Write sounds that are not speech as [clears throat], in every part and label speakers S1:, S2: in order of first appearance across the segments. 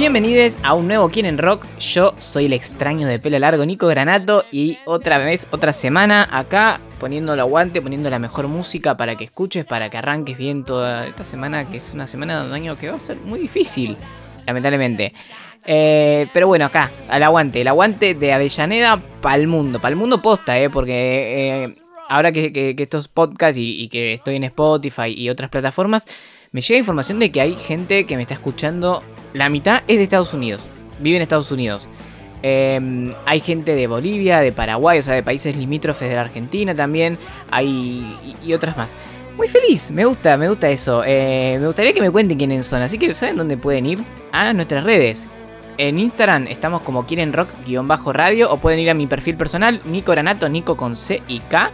S1: Bienvenidos a un nuevo Quieren Rock. Yo soy el extraño de pelo largo Nico Granato y otra vez, otra semana acá poniendo el aguante, poniendo la mejor música para que escuches, para que arranques bien toda esta semana, que es una semana de un año que va a ser muy difícil, lamentablemente. Eh, pero bueno, acá, al aguante, el aguante de Avellaneda para el mundo, para el mundo posta, eh, porque eh, ahora que, que- que estos podcasts y que estoy en Spotify y otras plataformas, me llega información de que hay gente que me está escuchando, la mitad es de Estados Unidos, vive en Estados Unidos. Eh, hay gente de Bolivia, de Paraguay, o sea, de países limítrofes de la Argentina también, hay y, y otras más. Muy feliz, me gusta, me gusta eso. Eh, me gustaría que me cuenten quiénes son, así que ¿saben dónde pueden ir? A nuestras redes. En Instagram estamos como quieren rock-radio o pueden ir a mi perfil personal, Nico Granato, Nico con C y K,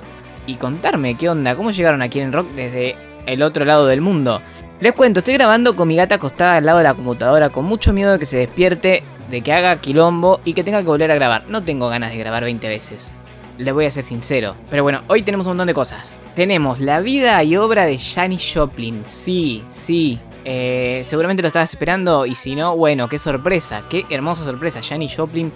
S1: y contarme qué onda, cómo llegaron a Quieren Rock desde el otro lado del mundo. Les cuento, estoy grabando con mi gata acostada al lado de la computadora con mucho miedo de que se despierte, de que haga quilombo y que tenga que volver a grabar. No tengo ganas de grabar 20 veces. Les voy a ser sincero. Pero bueno, hoy tenemos un montón de cosas. Tenemos la vida y obra de Janis Joplin. Sí, sí. Eh, seguramente lo estabas esperando y si no, bueno, qué sorpresa. Qué hermosa sorpresa. Janis Joplin,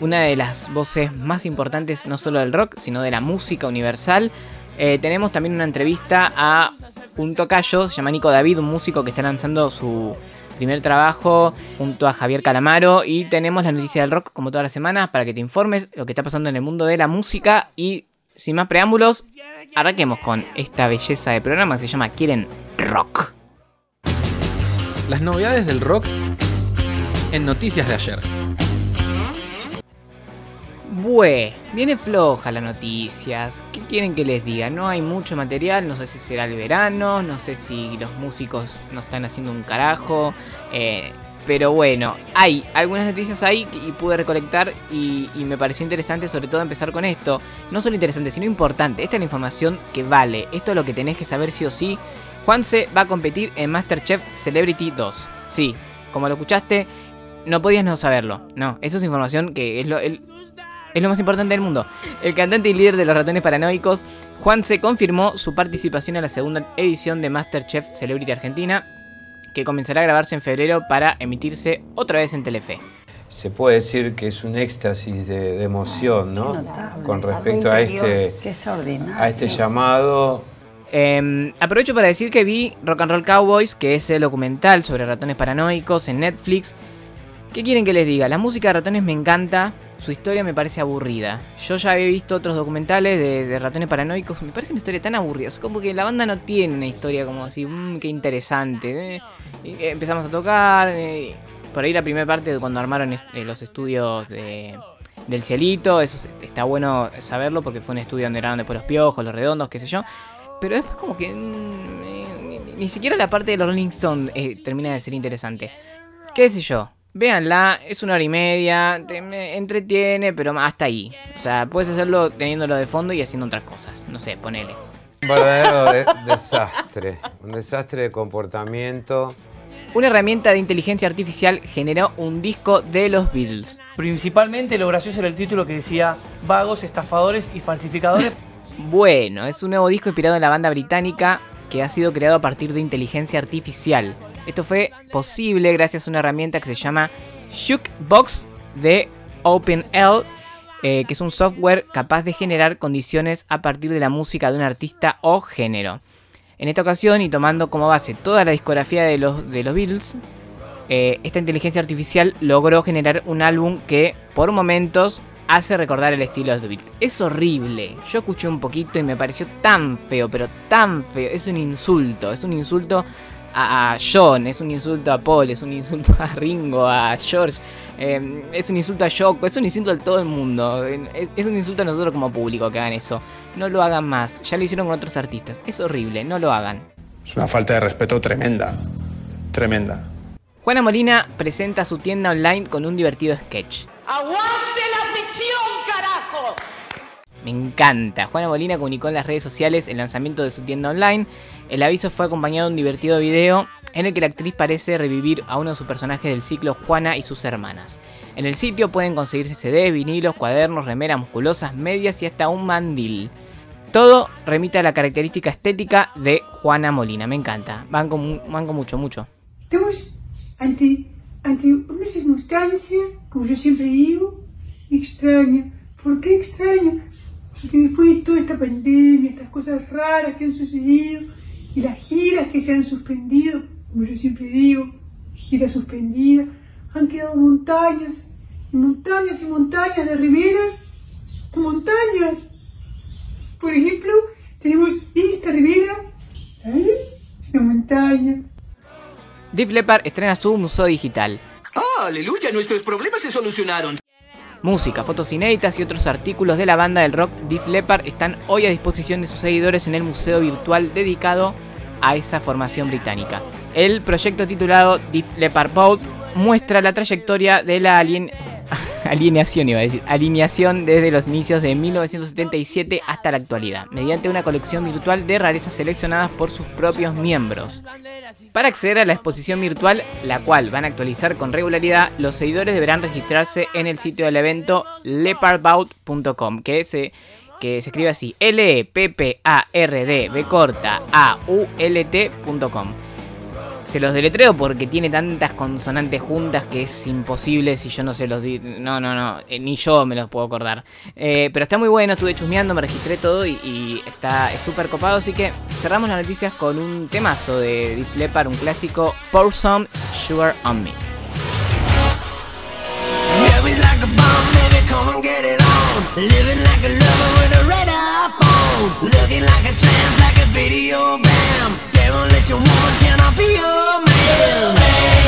S1: una de las voces más importantes no solo del rock, sino de la música universal. Eh, tenemos también una entrevista a un tocayo, se llama Nico David, un músico que está lanzando su primer trabajo junto a Javier Calamaro. Y tenemos la noticia del rock como todas las semanas para que te informes lo que está pasando en el mundo de la música. Y sin más preámbulos, arranquemos con esta belleza de programa que se llama Quieren Rock.
S2: Las novedades del rock en noticias de ayer.
S1: Bue, viene floja las noticias. ¿Qué quieren que les diga? No hay mucho material, no sé si será el verano, no sé si los músicos no están haciendo un carajo. eh, pero bueno, hay algunas noticias ahí y pude recolectar y, me pareció interesante sobre todo empezar con esto. No solo interesante, sino importante. Esta es la información que vale. Esto es lo que tenés que saber sí o sí. Juanse va a competir en Masterchef Celebrity 2. Sí, como lo escuchaste, no podías no saberlo. No, eso es información que es lo, el- es lo más importante del mundo. El cantante y líder de los ratones paranoicos, Juan se confirmó su participación en la segunda edición de Masterchef Celebrity Argentina, que comenzará a grabarse en febrero para emitirse otra vez en Telefe.
S3: Se puede decir que es un éxtasis de, de emoción, ¿no?
S4: Notable.
S3: Con respecto a este, a este
S4: Sí,
S3: llamado.
S1: Eh, aprovecho para decir que vi Rock and Roll Cowboys, que es el documental sobre ratones paranoicos en Netflix. ¿Qué quieren que les diga? La música de ratones me encanta, su historia me parece aburrida. Yo ya había visto otros documentales de, ratones paranoicos, me parece una historia tan aburrida. Es como que la banda no tiene una historia como así, mmm, qué interesante. eh. Eh, empezamos a tocar, eh, por ahí la primera parte de cuando armaron los estudios de, del cielito, eso es- está bueno saberlo porque fue un estudio donde grabaron después los piojos, los redondos, qué sé yo. Pero después como que mm, ni, siquiera la parte de los Rolling Stones termina de ser interesante. ¿Qué sé yo? Véanla, es una hora y media, te me entretiene, pero hasta ahí. O sea, puedes hacerlo teniéndolo de fondo y haciendo otras cosas. No sé, ponele.
S3: Un verdadero de- desastre. Un desastre de comportamiento.
S1: Una herramienta de inteligencia artificial generó un disco de los Beatles.
S5: Principalmente lo gracioso era el título que decía vagos, estafadores y falsificadores. [laughs]
S1: Bueno, es un nuevo disco inspirado en la banda británica que ha sido creado a partir de inteligencia artificial. Esto fue posible gracias a una herramienta que se llama Jukebox de OpenL, eh, que es un software capaz de generar condiciones a partir de la música de un artista o género. En esta ocasión, y tomando como base toda la discografía de los, de los Beatles, eh, esta inteligencia artificial logró generar un álbum que por momentos hace recordar el estilo de los Beatles. Es horrible. Yo escuché un poquito y me pareció tan feo, pero tan feo. Es un insulto. Es un insulto a, a John, es un insulto a Paul, es un insulto a Ringo, a George, eh, es un insulto a Yoko, es un insulto a todo el mundo. Es, es un insulto a nosotros como público que hagan eso. No lo hagan más. Ya lo hicieron con otros artistas. Es horrible, no lo hagan.
S6: Es una falta de respeto tremenda.
S4: tremenda.
S1: Juana Molina presenta su tienda online con un divertido sketch.
S6: ¡Aguante la ficción, carajo!
S1: Me encanta. Juana Molina comunicó en las redes sociales el lanzamiento de su tienda online. El aviso fue acompañado de un divertido video en el que la actriz parece revivir a uno de sus personajes del ciclo Juana y sus hermanas. En el sitio pueden conseguirse CDs, vinilos, cuadernos, remeras musculosas, medias y hasta un mandil. Todo remite a la característica estética de Juana Molina. Me encanta. Banco, mu- banco mucho, mucho.
S7: Estamos ante, ante una circunstancia, como yo siempre digo, extraña. ¿Por qué extraña? Porque después de toda esta pandemia, estas cosas raras que han sucedido, y las giras que se han suspendido, como yo siempre digo, giras suspendidas, han quedado montañas, y montañas y montañas de riberas, montañas. Por ejemplo, tenemos esta ribera, ¿eh? es una montaña.
S1: Def Leppard estrena su museo digital.
S8: ¡Ah, aleluya! Nuestros problemas se solucionaron.
S1: Música, fotos inéditas y otros artículos de la banda del rock Def Leppard están hoy a disposición de sus seguidores en el museo virtual dedicado a esa formación británica. El proyecto titulado Def Leppard Vault muestra la trayectoria de la alien... [laughs] alineación, iba a decir, alineación desde los inicios de 1977 hasta la actualidad, mediante una colección virtual de rarezas seleccionadas por sus propios miembros. Para acceder a la exposición virtual, la cual van a actualizar con regularidad, los seguidores deberán registrarse en el sitio del evento leopardbout.com, que se, que se escribe así, l e p p a r d b corta a u l t.com. Se los deletreo porque tiene tantas consonantes juntas que es imposible si yo no se los di. No, no, no. eh, ni yo me los puedo acordar. Eh, pero está muy bueno, estuve chusmeando, me registré todo y, está es súper copado. Así que cerramos las noticias con un temazo de Deep Leppard, un clásico, Pour Some Sugar on Me.
S9: unless you want, can I be your man? man.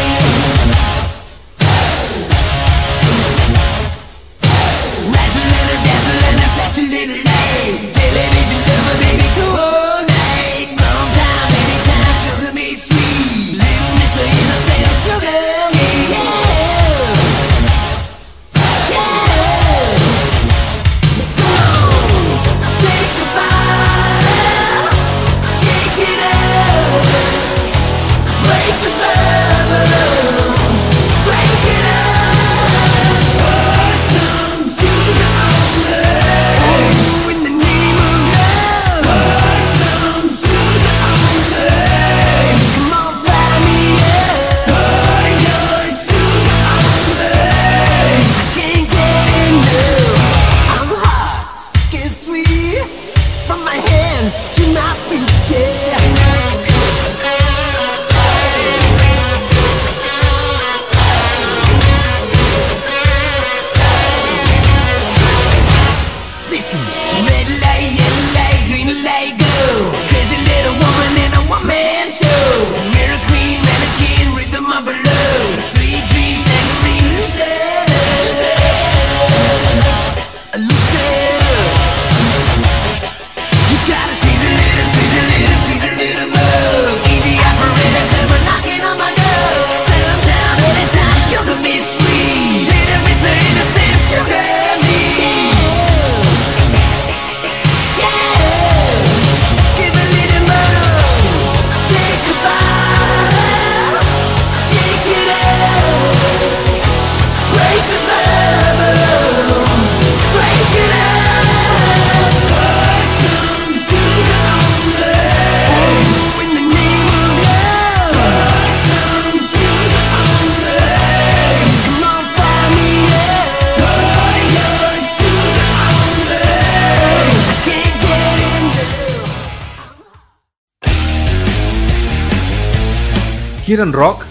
S2: ¿Quieren rock?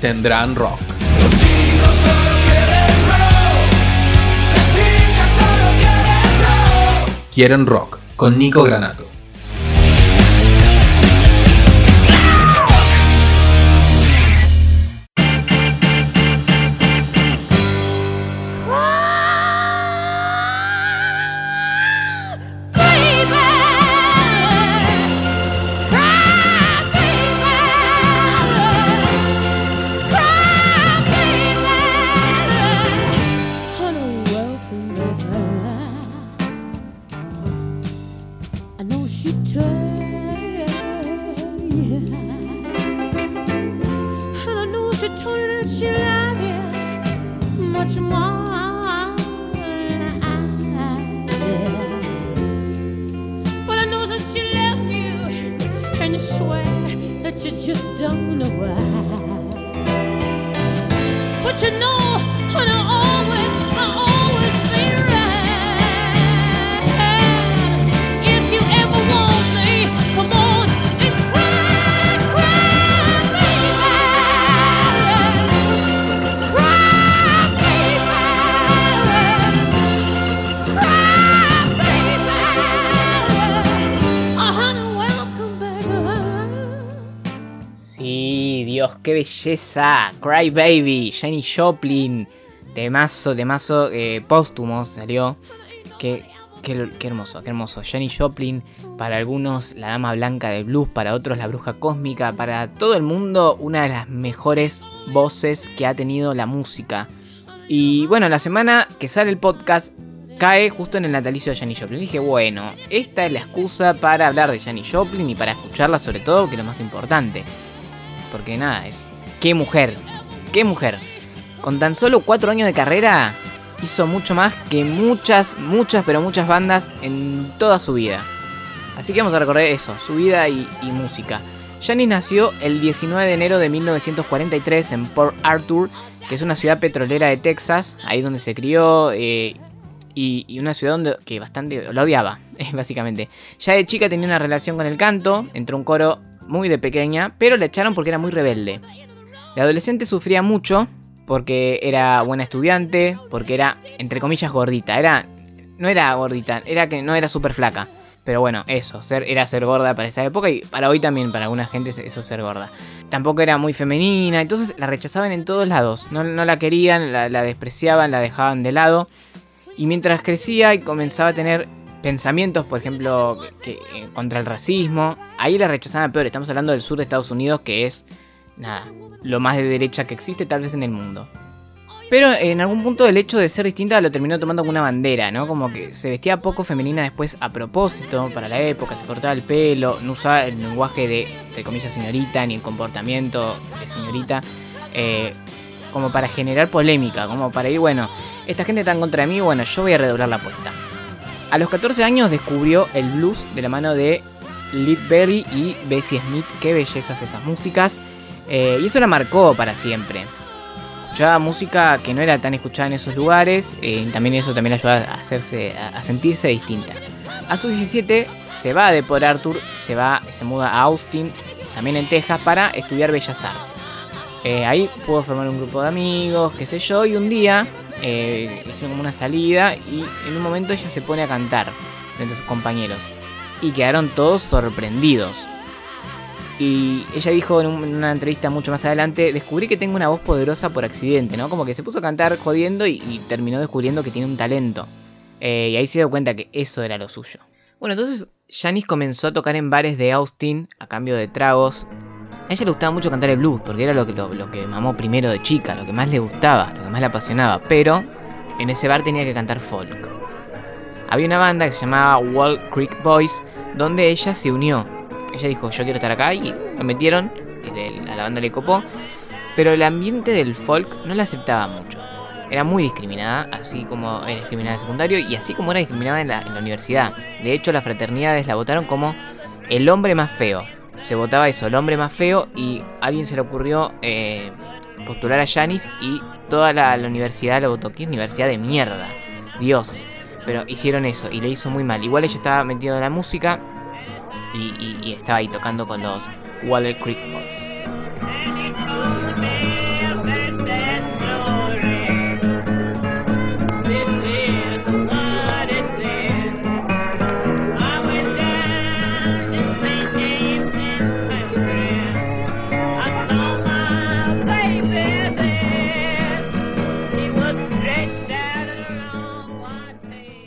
S2: Tendrán rock. Quieren rock con Nico Granato.
S1: Belleza. Cry Baby, Jenny Joplin. Temazo, temazo eh, póstumo salió. Qué, qué, qué hermoso, qué hermoso. Jenny Joplin, para algunos la dama blanca del blues, para otros la bruja cósmica, para todo el mundo una de las mejores voces que ha tenido la música. Y bueno, la semana que sale el podcast cae justo en el natalicio de Janis Joplin. Dije, bueno, esta es la excusa para hablar de Janis Joplin y para escucharla sobre todo, que es lo más importante. Porque nada, es... ¡Qué mujer! ¡Qué mujer! Con tan solo 4 años de carrera, hizo mucho más que muchas, muchas, pero muchas bandas en toda su vida. Así que vamos a recorrer eso, su vida y, música. Janis nació el 19 de enero de 1943 en Port Arthur, que es una ciudad petrolera de Texas, ahí donde se crió, eh, y, una ciudad donde que bastante lo odiaba, [laughs] básicamente. Ya de chica tenía una relación con el canto, entró un coro muy de pequeña, pero la echaron porque era muy rebelde. De adolescente sufría mucho porque era buena estudiante, porque era, entre comillas, gordita. Era, no era gordita, era que no era súper flaca. Pero bueno, eso, era ser gorda para esa época y para hoy también, para alguna gente eso es ser gorda. Tampoco era muy femenina, entonces la rechazaban en todos lados. No, no la querían, la, la despreciaban, la dejaban de lado. Y mientras crecía y comenzaba a tener pensamientos, por ejemplo, que, que- contra el racismo, ahí la rechazaban peor. Estamos hablando del sur de Estados Unidos, que es, nada, lo más de derecha que existe tal vez en el mundo. Pero en algún punto el hecho de ser distinta lo terminó tomando como una bandera, ¿no? Como que se vestía poco femenina después a propósito para la época, se cortaba el pelo, no usaba el lenguaje de, entre comillas, señorita, ni el comportamiento de señorita, eh, como para generar polémica, como para ir, bueno, esta gente está en contra de mí, bueno, yo voy a redoblar la apuesta. A los 14 años descubrió el blues de la mano de Lead Belly y Bessie Smith, qué bellezas esas músicas, eh, y eso la marcó para siempre escuchaba música que no era tan escuchada en esos lugares, eh, y también eso también la ayuda a, hacerse, a, sentirse distinta. A sus 17 se va de Port Arthur, se va, se muda a Austin, también en Texas, para estudiar Bellas Artes. Eh, ahí pudo formar un grupo de amigos, qué sé yo, y un día eh, hicieron como una salida y en un momento ella se pone a cantar frente a sus compañeros. Y quedaron todos sorprendidos. Y ella dijo en, un- en una entrevista mucho más adelante, descubrí que tengo una voz poderosa por accidente, ¿no? Como que se puso a cantar jodiendo y, terminó descubriendo que tiene un talento. Eh, y ahí se dio cuenta que eso era lo suyo. Bueno, entonces Janis comenzó a tocar en bares de Austin a cambio de tragos. A ella le gustaba mucho cantar el blues, porque era lo que, lo que mamó primero de chica, lo que más le gustaba, lo que más le apasionaba. Pero en ese bar tenía que cantar folk. Había una banda que se llamaba Wall Creek Boys, donde ella se unió. Ella dijo, yo quiero estar acá, y lo metieron, a la banda le copó. Pero el ambiente del folk no la aceptaba mucho. Era muy discriminada, así como era discriminada en secundario y así como era discriminada en la, la universidad. De hecho, las fraternidades la votaron como el hombre más feo. Se votaba eso, el hombre más feo, y a alguien se le ocurrió eh, postular a Janis y toda la, la universidad la votó. ¿Qué universidad de mierda? Dios. Pero hicieron eso y le hizo muy mal. Igual ella estaba metida en la música y, estaba ahí tocando con los Waller Creek Boys.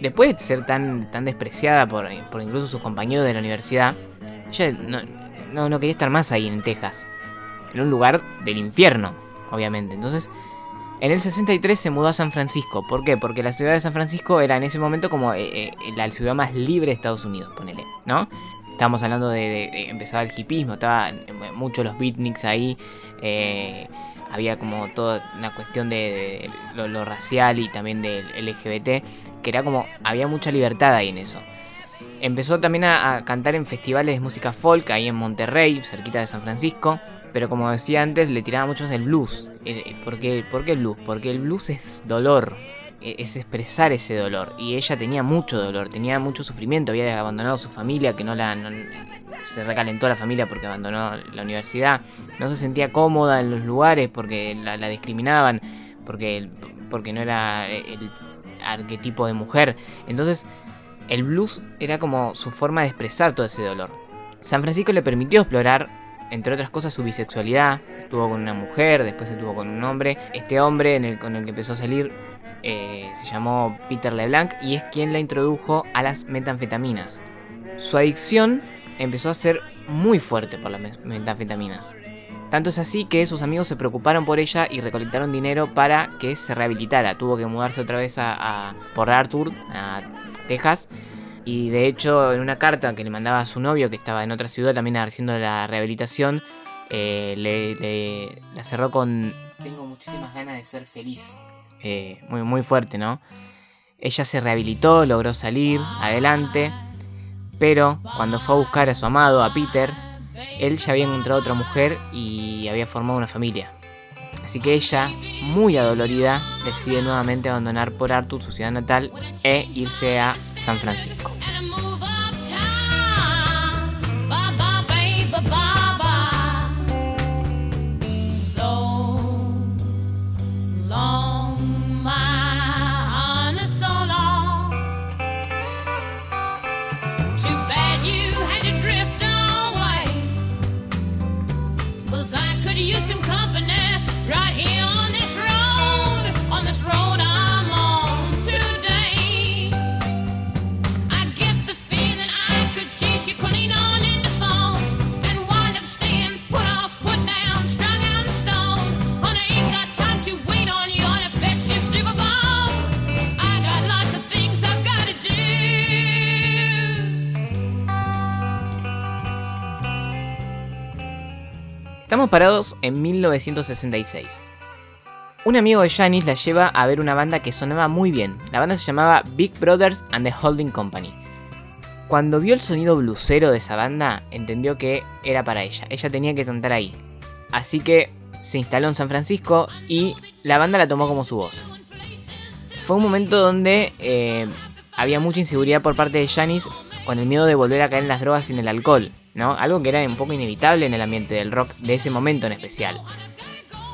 S1: Después de ser tan, tan despreciada por, por incluso sus compañeros de la universidad, ella no, no, quería estar más ahí en Texas. En un lugar del infierno, obviamente. Entonces, en el 63 se mudó a San Francisco. ¿Por qué? Porque la ciudad de San Francisco era en ese momento como eh, eh, la ciudad más libre de Estados Unidos, ponele, ¿no? Estábamos hablando de, empezaba el hipismo, estaban muchos los beatniks ahí. eh, había como toda una cuestión de, lo racial y también del LGBT, que era como, había mucha libertad ahí en eso. Empezó también a, cantar en festivales de música folk ahí en Monterrey, cerquita de San Francisco. Pero como decía antes, le tiraba mucho más el blues. Eh, eh, ¿Por qué, el blues? Porque el blues es dolor, eh, es expresar ese dolor. Y ella tenía mucho dolor, tenía mucho sufrimiento, había abandonado su familia, que no la... se recalentó la familia porque abandonó la universidad. No se sentía cómoda en los lugares porque la, la discriminaban, porque, porque no era el arquetipo de mujer. Entonces el blues era como su forma de expresar todo ese dolor. San Francisco le permitió explorar, entre otras cosas, su bisexualidad. Estuvo con una mujer, después estuvo con un hombre. Este hombre con el que empezó a salir eh, se llamó Peter LeBlanc y es quien la introdujo a las metanfetaminas. Su adicción empezó a ser muy fuerte por las me- metanfetaminas. Tanto es así que sus amigos se preocuparon por ella y recolectaron dinero para que se rehabilitara. Tuvo que mudarse otra vez a, por Arthur, a Texas. Y de hecho, en una carta que le mandaba a su novio, que estaba en otra ciudad también haciendo la rehabilitación, eh, le, le- la cerró con... Tengo muchísimas ganas de ser feliz. Eh, muy, muy fuerte, ¿no? Ella se rehabilitó, logró salir adelante. Pero cuando fue a buscar a su amado, a Peter, él ya había encontrado otra mujer y había formado una familia. Así que ella, muy adolorida, decide nuevamente abandonar por Arthur su ciudad natal e irse a San Francisco. Parados en 1966. Un amigo de Janis la lleva a ver una banda que sonaba muy bien. La banda se llamaba Big Brothers and the Holding Company. Cuando vio el sonido blusero de esa banda, entendió que era para ella. Ella tenía que cantar ahí. Así que se instaló en San Francisco y la banda la tomó como su voz. Fue un momento donde eh, había mucha inseguridad por parte de Janis con el miedo de volver a caer en las drogas y en el alcohol, Algo que era un poco inevitable en el ambiente del rock de ese momento en especial.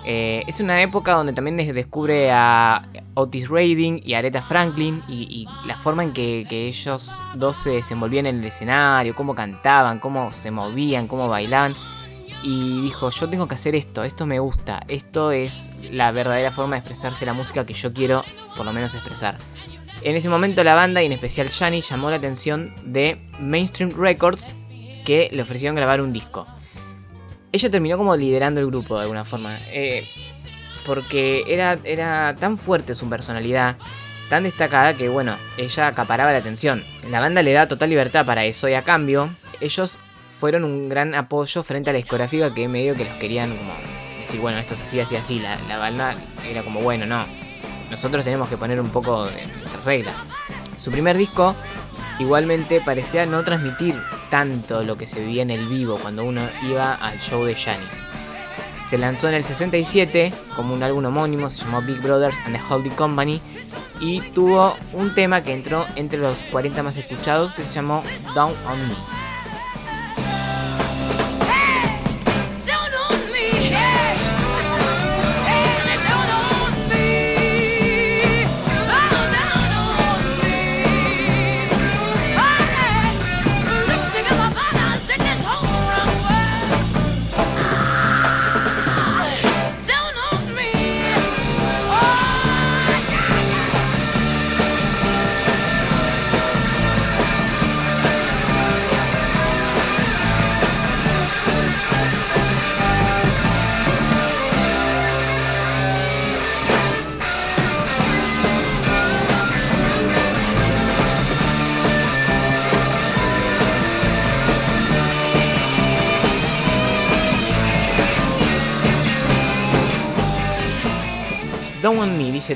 S1: Eh, es una época donde también des- descubre a Otis Redding y Aretha Franklin y, la forma en que, que ellos dos se desenvolvían en el escenario, cómo cantaban, cómo se movían, cómo bailaban. Y dijo, yo tengo que hacer esto, esto me gusta, esto es la verdadera forma de expresarse la música que yo quiero por lo menos expresar. En ese momento la banda y en especial Janis llamó la atención de Mainstream Records que le ofrecieron grabar un disco. Ella terminó como liderando el grupo de alguna forma. eh, porque era, era tan fuerte su personalidad, tan destacada que bueno, ella acaparaba la atención. La banda le da total libertad para eso y a cambio ellos fueron un gran apoyo frente a la discográfica que medio que los querían como decir, bueno, esto es así, así, así. La, la banda era como, bueno, no, nosotros tenemos que poner un poco de nuestras reglas. Su primer disco igualmente parecía no transmitir tanto lo que se vivía en el vivo cuando uno iba al show de Janis. Se lanzó en el 67 como un álbum homónimo, se llamó Big Brothers and the Holding Company y tuvo un tema que entró entre los 40 más escuchados que se llamó Down on Me.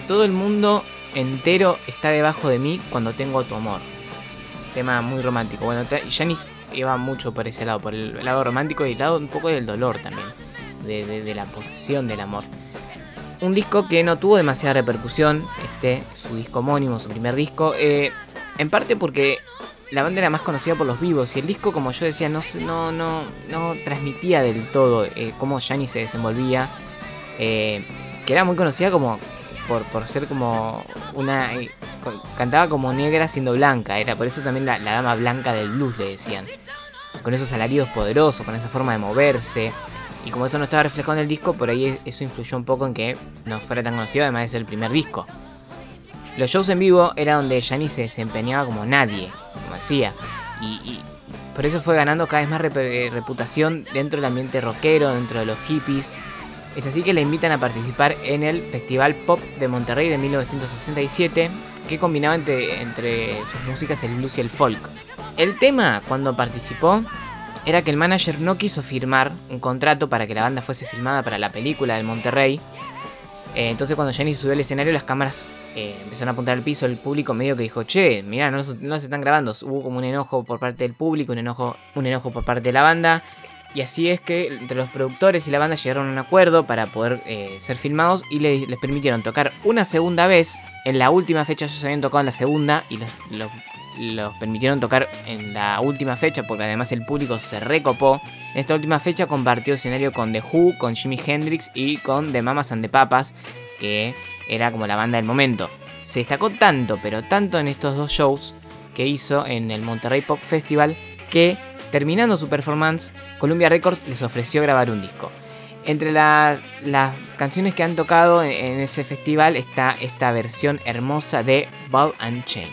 S1: Todo el mundo entero está debajo de mí cuando tengo tu amor. tema muy romántico. Bueno, Janis iba mucho por ese lado, por el lado romántico y el lado un poco del dolor también, de, la posesión del amor. Un disco que no tuvo demasiada repercusión, este, su disco homónimo, su primer disco, eh, en parte porque la banda era más conocida por los vivos y el disco, como yo decía, no, no, no, no transmitía del todo eh, cómo Janis se desenvolvía, eh, que era muy conocida como por, por ser como una... eh, cantaba como negra siendo blanca, era por eso también la, dama blanca del blues le decían. Con esos alaridos poderosos, con esa forma de moverse. Y como eso no estaba reflejado en el disco, por ahí eso influyó un poco en que no fuera tan conocido, además de ser el primer disco. Los shows en vivo era donde Janis se desempeñaba como nadie, como decía. Y, y por eso fue ganando cada vez más eh, reputación dentro del ambiente rockero, dentro de los hippies. Es así que le invitan a participar en el Festival Pop de Monterrey de 1967, que combinaba entre, entre sus músicas el blues y el folk. El tema, cuando participó, era que el manager no quiso firmar un contrato para que la banda fuese filmada para la película del Monterrey. Eh, entonces cuando Jenny subió al escenario las cámaras eh, empezaron a apuntar al piso, el público medio que dijo, che, mirá, no, no se están grabando. Hubo como un enojo por parte del público, un enojo, un enojo por parte de la banda. Y así es que entre los productores y la banda llegaron a un acuerdo para poder eh, ser filmados y le- les permitieron tocar una segunda vez. En la última fecha ellos habían tocado en la segunda y los permitieron tocar en la última fecha porque además el público se recopó. En esta última fecha compartió escenario con The Who, con Jimi Hendrix y con The Mamas and the Papas, que era como la banda del momento. Se destacó tanto, pero tanto en estos dos shows que hizo en el Monterrey Pop Festival que terminando su performance, Columbia Records les ofreció grabar un disco. Entre las, las canciones que han tocado en, ese festival está esta versión hermosa de Ball and Chain.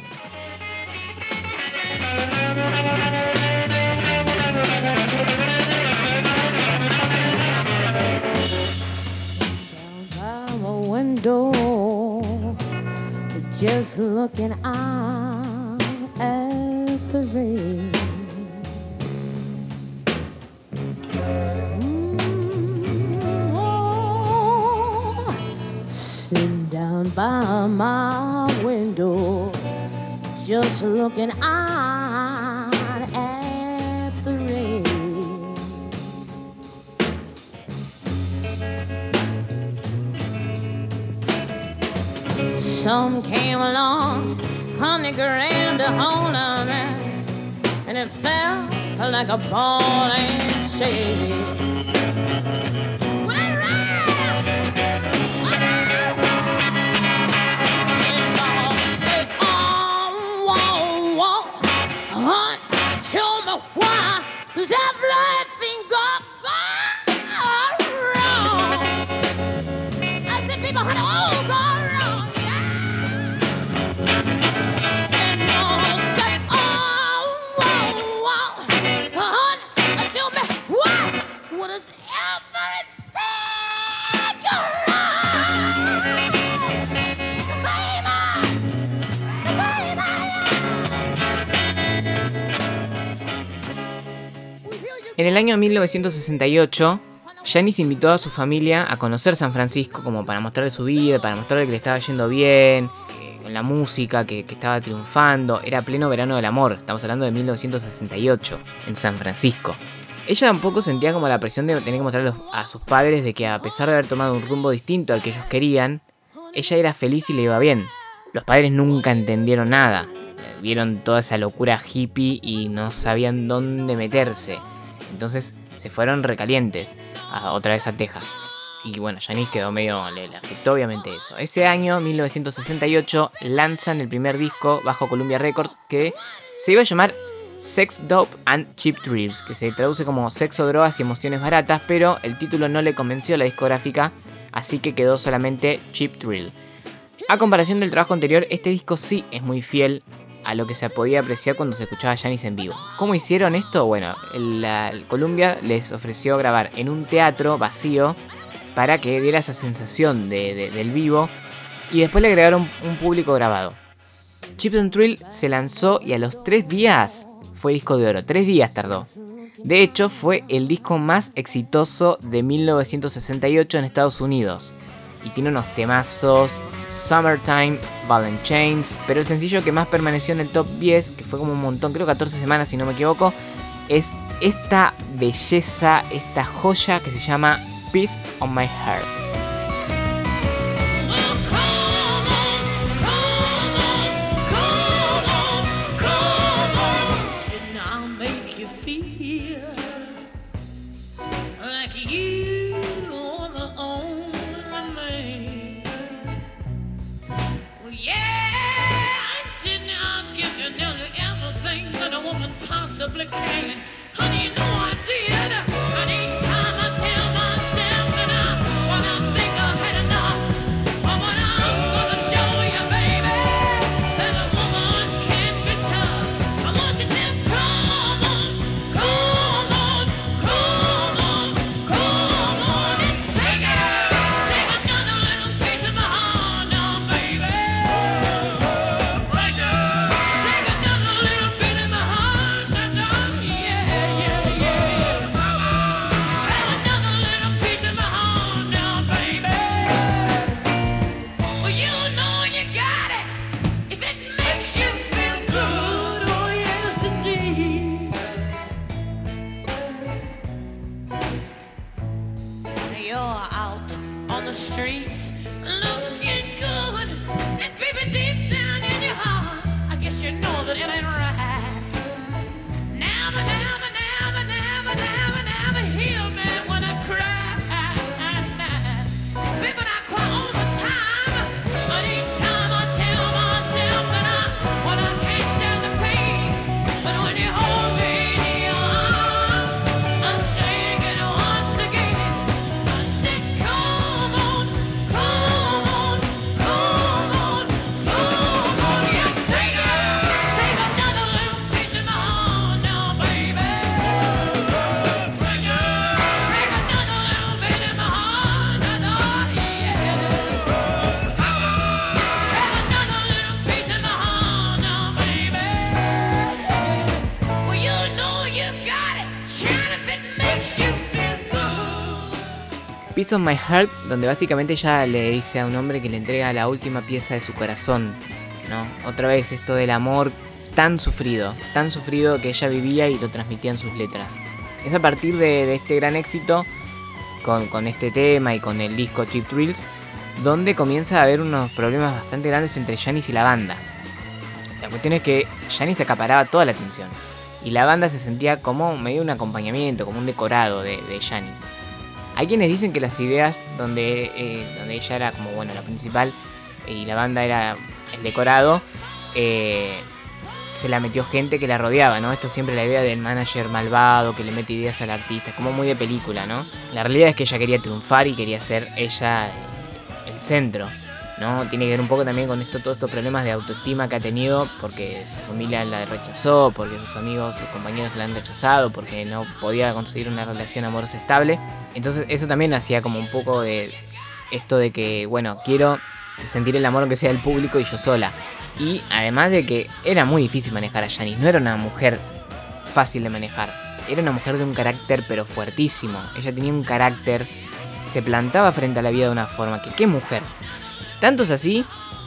S10: Just looking out at the rain. Some came along, a hold of me, and it felt like a ball and chain. arms
S1: up. El año 1968, Janis invitó a su familia a conocer San Francisco como para mostrarle su vida, para mostrarle que le estaba yendo bien, que- con la música, que, que estaba triunfando. Era pleno verano del amor, estamos hablando de 1968, en San Francisco. Ella tampoco sentía como la presión de tener que mostrarle a sus padres de que a pesar de haber tomado un rumbo distinto al que ellos querían, ella era feliz y le iba bien. Los padres nunca entendieron nada. Eh, Vieron toda esa locura hippie y no sabían dónde meterse. Entonces se fueron recalientes a- otra vez a Texas. Y bueno, Janice quedó medio. Le, afectó obviamente eso. Ese año, 1968, lanzan el primer disco bajo Columbia Records que se iba a llamar Sex, Dope and Cheap Thrills, que se traduce como sexo, drogas y emociones baratas, pero el título no le convenció a la discográfica, así que quedó solamente Cheap Thrill. A comparación del trabajo anterior, este disco sí es muy fiel a lo que se podía apreciar cuando se escuchaba a Janis en vivo. ¿Cómo hicieron esto? Bueno, Columbia les ofreció grabar en un teatro vacío para que diera esa sensación de- de- del vivo y después le agregaron un público grabado. Chips and Thrill se lanzó y a los tres días fue disco de oro. Tres días tardó. De hecho, fue el disco más exitoso de 1968 en Estados Unidos. Y tiene unos temazos. Summertime, Chains, pero el sencillo que más permaneció en el top 10, que fue como un montón, creo 14 semanas si no me equivoco, es esta belleza, esta joya que se llama Peace on My Heart.
S10: saying Piece of My Heart,
S1: donde básicamente ella le dice a un hombre que le entrega la última pieza de su corazón, ¿no? Otra vez esto del amor tan sufrido, tan sufrido que ella vivía y lo transmitía en sus letras. Es a partir de, de este gran éxito con, con este tema y con el disco Cheap Thrills, donde comienza a haber unos problemas bastante grandes entre Janis y la banda. La cuestión es que Janis acaparaba toda la atención y la banda se sentía como medio un acompañamiento, como un decorado de, de. Hay quienes dicen que las ideas donde, eh, donde ella era como bueno la principal y la banda era el decorado, eh, se la metió gente que la rodeaba, ¿no? Esto siempre la idea del manager malvado que le mete ideas al artista, como muy de película, ¿no? La realidad es que ella quería triunfar y quería ser ella el centro, ¿no? Tiene que ver un poco también con esto, todos estos problemas de autoestima que ha tenido porque su familia la rechazó, porque sus amigos, sus compañeros la han rechazado, porque no podía conseguir una relación amorosa estable. Entonces eso también hacía como un poco de esto de que, bueno, quiero sentir el amor aunque sea del público y yo sola. Y además de que era muy difícil manejar a Janice, no era una mujer fácil de manejar. Era una mujer de un carácter pero fuertísimo. Ella tenía un carácter, se plantaba frente a la vida de una forma que qué mujer. Tanto es así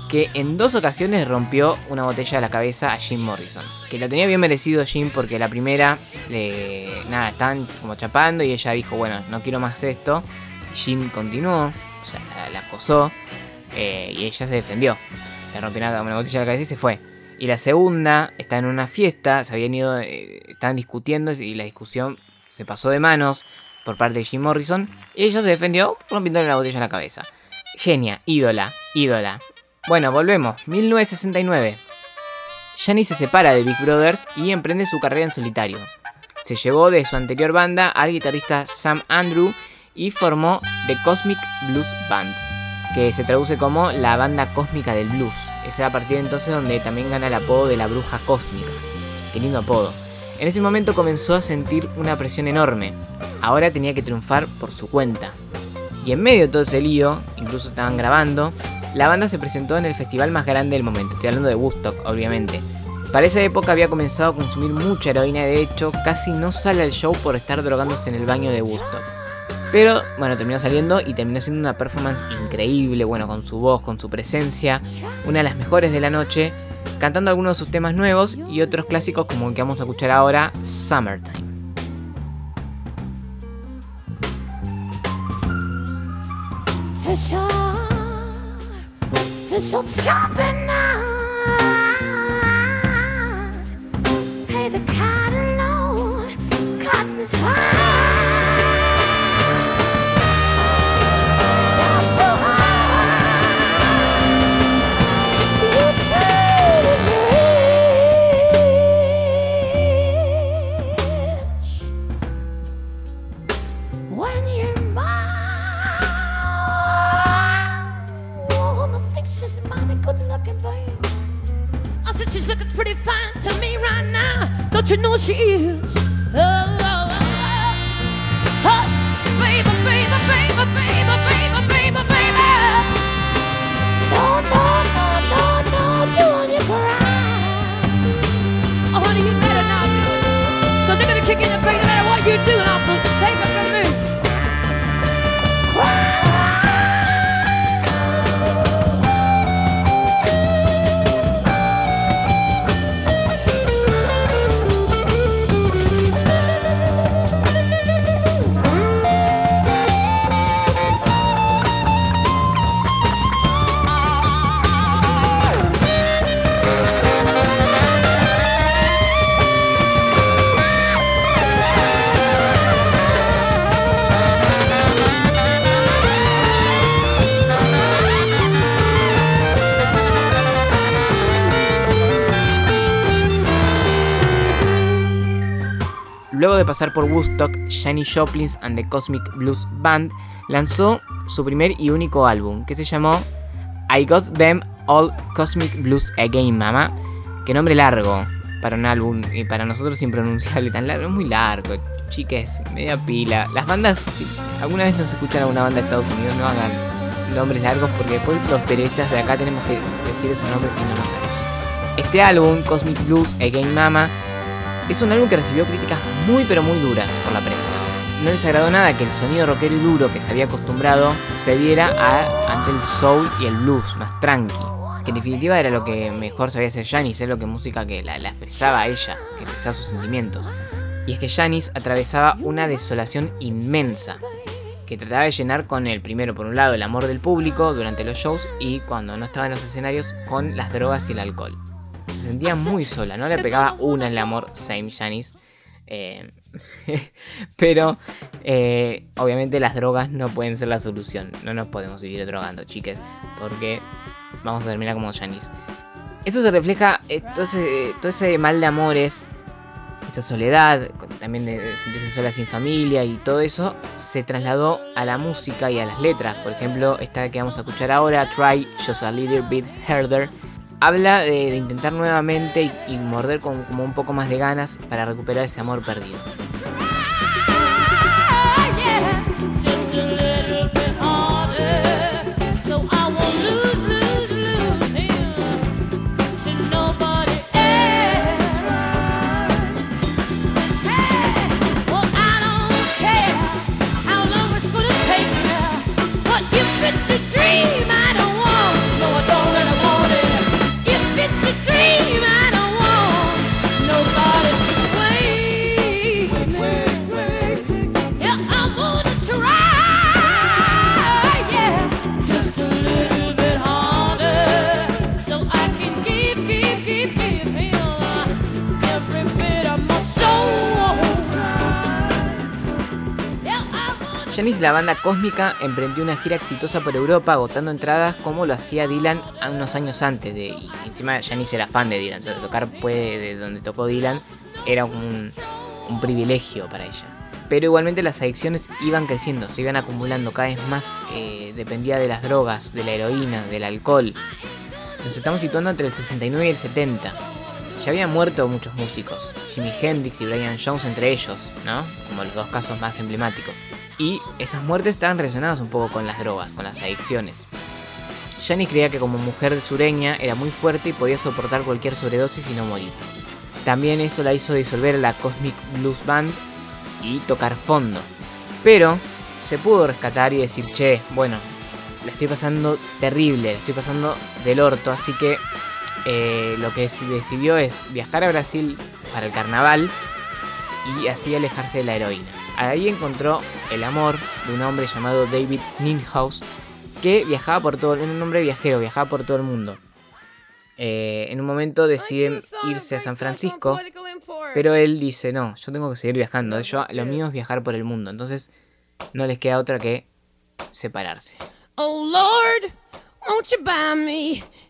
S1: que en dos ocasiones rompió una botella a la cabeza a Jim Morrison. Que lo tenía bien merecido Jim porque la primera, le, nada, estaban como chapando y ella dijo, bueno, no quiero más esto. Jim continuó, o sea, la, la acosó eh, y ella se defendió. Le rompió una, una botella a la cabeza y se fue. Y la segunda está en una fiesta, se habían ido, eh, estaban discutiendo y la discusión se pasó de manos por parte de Jim Morrison. Y ella se defendió rompiéndole la botella en la cabeza. Genia, ídola, ídola. Bueno, volvemos. 1969. Janis se separa de Big Brothers y emprende su carrera en solitario. Se llevó de su anterior banda al guitarrista Sam Andrew y formó The Cosmic Blues Band, que se traduce como la banda cósmica del blues. Es a partir de entonces donde también gana el apodo de la bruja cósmica. Qué lindo apodo. En ese momento comenzó a sentir una presión enorme. Ahora tenía que triunfar por su cuenta. Y en medio de todo ese lío, incluso estaban grabando, la banda se presentó en el festival más grande del momento. Estoy hablando de Woodstock, obviamente. Para esa época había comenzado a consumir mucha heroína y de hecho casi no sale al show por estar drogándose en el baño de Woodstock. Pero bueno, terminó saliendo y terminó siendo una performance increíble, bueno, con su voz, con su presencia, una de las mejores de la noche, cantando algunos de sus temas nuevos y otros clásicos como el que vamos a escuchar ahora, Summertime.
S10: Fächer für so now. Hey, the you know she is?
S1: De pasar por Woodstock, Janis Joplin's and the Cosmic Blues Band lanzó su primer y único álbum, que se llamó I Got Them All Cosmic Blues Again, Mama. Que nombre largo para un álbum y para nosotros impronunciable tan largo, es muy largo, chiques, media pila. Las bandas, si alguna vez nos escuchan alguna banda de Estados Unidos, no hagan nombres largos porque después los periodistas de acá tenemos que decir esos nombres y no nos salen. Este álbum, Cosmic Blues Again Mama, es un álbum que recibió críticas muy pero muy duras por la prensa. No les agradó nada que el sonido rockero y duro que se había acostumbrado se diera ante el soul y el blues más tranqui. Que en definitiva era lo que mejor sabía hacer Janis, era lo que música que la, la expresaba a ella, que expresaba sus sentimientos. Y es que Janis atravesaba una desolación inmensa, que trataba de llenar con el primero, por un lado, el amor del público durante los shows y cuando no estaba en los escenarios con las drogas y el alcohol. Se sentía muy sola, no le pegaba una en el amor, same Janis. Eh, [laughs] pero eh, obviamente las drogas no pueden ser la solución. No nos podemos vivir drogando, chiques, porque vamos a terminar como Janis. Eso se refleja, eh, todo, ese, todo ese mal de amores, esa soledad, también de, de sentirse sola sin familia y todo eso, se trasladó a la música y a las letras. Por ejemplo, esta que vamos a escuchar ahora, Try Just a Little Bit Harder, habla de, intentar nuevamente y, y morder con como un poco más de ganas para recuperar ese amor perdido. La banda cósmica emprendió una gira exitosa por Europa agotando entradas como lo hacía Dylan unos años antes de y encima Janis era fan de Dylan, tocar de donde tocó Dylan era un, un privilegio para ella. Pero igualmente las adicciones iban creciendo, se iban acumulando cada vez más, eh, dependía de las drogas, de la heroína, del alcohol. Nos estamos situando entre el 69 y el 70. Ya habían muerto muchos músicos, Jimi Hendrix y Brian Jones entre ellos, ¿no? Como los dos casos más emblemáticos. Y esas muertes estaban relacionadas un poco con las drogas, con las adicciones. Janis creía que como mujer sureña era muy fuerte y podía soportar cualquier sobredosis y no morir. También eso la hizo disolver la Cosmic Blues Band y tocar fondo. Pero se pudo rescatar y decir, che, bueno, la estoy pasando terrible, la estoy pasando del orto, así que eh, lo que dec- decidió es viajar a Brasil para el carnaval y así alejarse de la heroína. Ahí encontró el amor de un hombre llamado David Nilhaus que viajaba por todo, un hombre viajero, viajaba por todo el mundo. Eh, en un momento deciden irse a San Francisco, pero él dice, no, yo tengo que seguir viajando, yo, lo mío es viajar por el mundo, entonces no les queda otra que separarse.
S10: Oh Lord, won't you buy me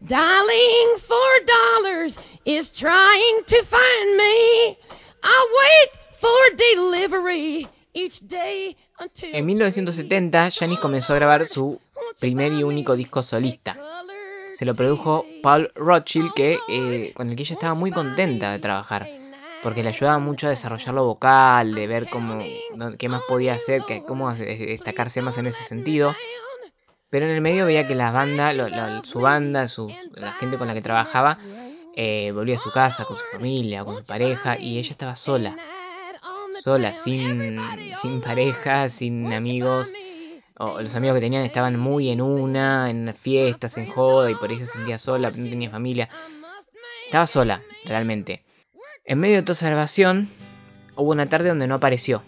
S10: Dialing for dollars is trying to find me. I wait for delivery each day until.
S1: En 1970, Janis comenzó a grabar su primer y único disco solista. Se lo produjo Paul Rothschild, que, eh, con el que ella estaba muy contenta de trabajar, porque le ayudaba mucho a desarrollar lo vocal, de ver cómo, qué más podía hacer, que, cómo destacarse más en ese sentido. Pero en el medio veía que la banda, lo- lo- su banda, su, la gente con la que trabajaba, eh, volvía a su casa, con su familia, con su pareja, y ella estaba sola. Sola, sin, sin pareja, sin amigos. O los amigos que tenían estaban muy en una, en fiestas, en joda, y por ahí se sentía sola, no tenía familia. Estaba sola, realmente. En medio de toda esa grabación, hubo una tarde donde no apareció.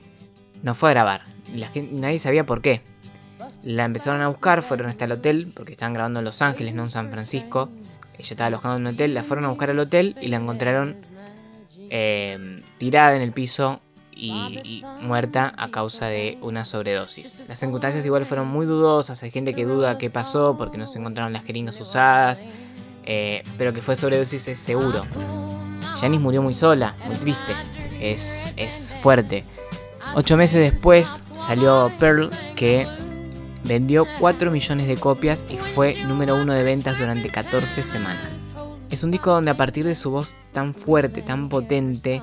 S1: No fue a grabar. La gente, nadie sabía por qué. La empezaron a buscar, fueron hasta el hotel, porque estaban grabando en Los Ángeles, no en San Francisco. Ella estaba alojada en un hotel, la fueron a buscar al hotel y la encontraron eh, tirada en el piso y, y muerta a causa de una sobredosis. Las circunstancias igual fueron muy dudosas, hay gente que duda qué pasó porque no se encontraron las jeringas usadas, eh, pero que fue sobredosis es seguro. Janice murió muy sola, muy triste, es, es fuerte. Ocho meses después salió Pearl, que vendió 4 millones de copias y fue número uno de ventas durante 14 semanas. Es un disco donde a partir de su voz tan fuerte, tan potente,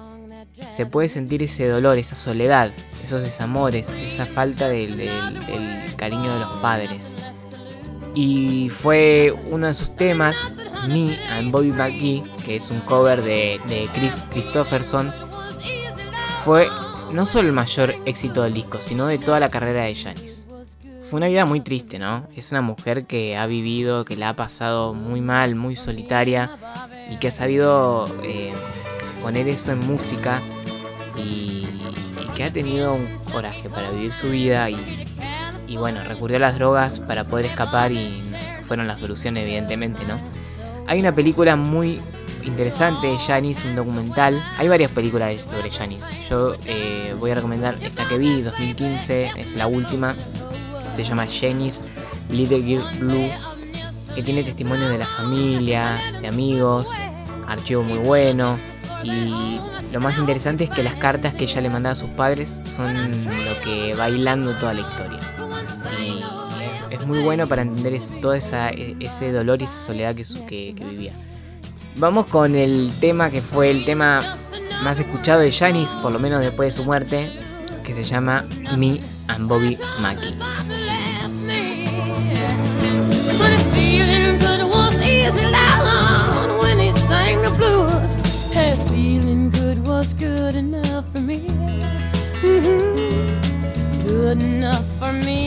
S1: se puede sentir ese dolor, esa soledad, esos desamores, esa falta del, cariño de los padres. Y fue uno de sus temas, Me and Bobby McGee, que es un cover de, de Chris Christopherson, fue no solo el mayor éxito del disco, sino de toda la carrera de Janis. Fue una vida muy triste, ¿no? Es una mujer que ha vivido, que la ha pasado muy mal, muy solitaria y que ha sabido eh, poner eso en música y, que ha tenido un coraje para vivir su vida y, bueno, recurrió a las drogas para poder escapar y fueron la solución evidentemente, ¿no? Hay una película muy interesante de Janis, un documental. Hay varias películas sobre Janis. Yo eh, voy a recomendar esta que vi, 2015, es la última. Se llama Janis Little Girl Blue, que tiene testimonios de la familia, de amigos, archivo muy bueno. Y lo más interesante es que las cartas que ella le mandaba a sus padres son lo que va hilando toda la historia. Y es muy bueno para entender todo ese dolor y esa soledad que, su- que vivía. Vamos con el tema que fue el tema más escuchado de Janis, por lo menos después de su muerte, que se llama Me and Bobby Mackie.
S10: Good enough for me